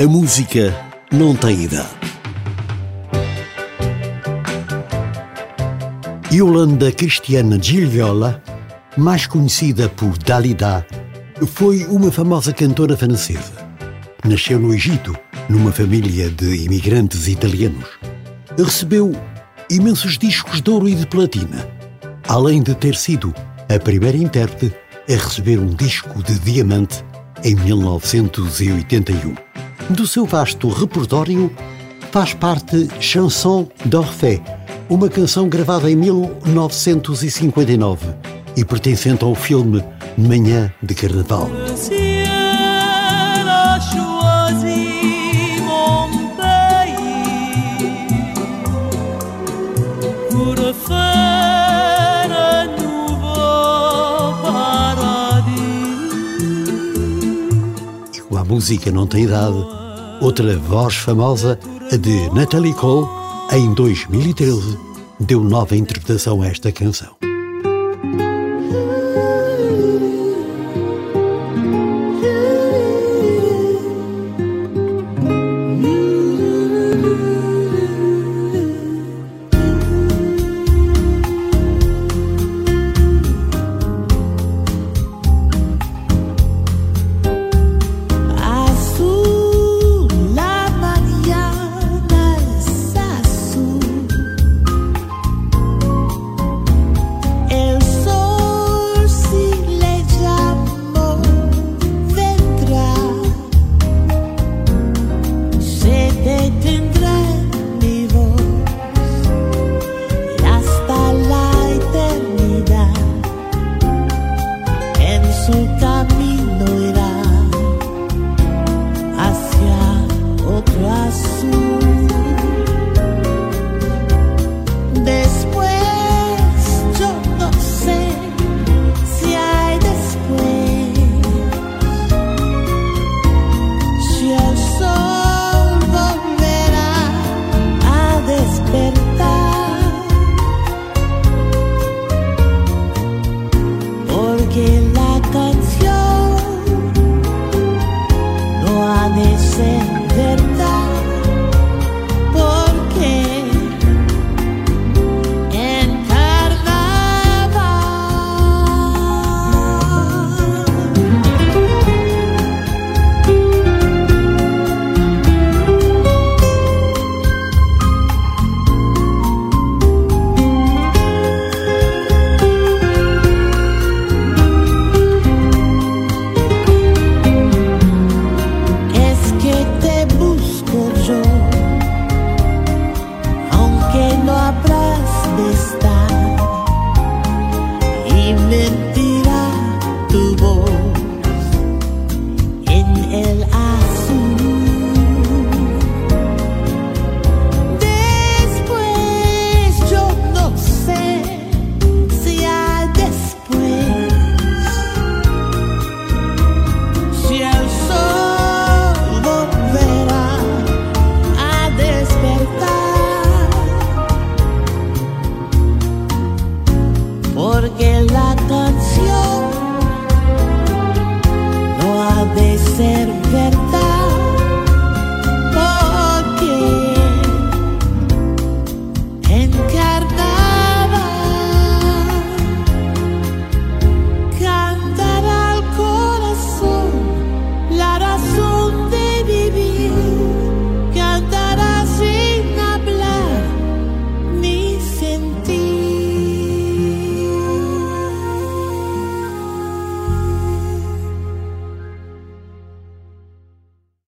A música não tem idade. Yolanda Cristiana Gilviola, mais conhecida por Dalida, foi uma famosa cantora francesa. Nasceu no Egito, numa família de imigrantes italianos. Recebeu imensos discos de ouro e de platina, além de ter sido a primeira intérprete a receber um disco de diamante em 1981. Do seu vasto repertório faz parte Chanson d'Orphée, uma canção gravada em 1959 e pertencente ao filme Manhã de Carnaval. A música não tem idade, Outra voz famosa, a de Natalie Cole, em 2013, deu nova interpretação a esta canção. su. ser verdad. Porque en carnaval cantará al corazón la razón.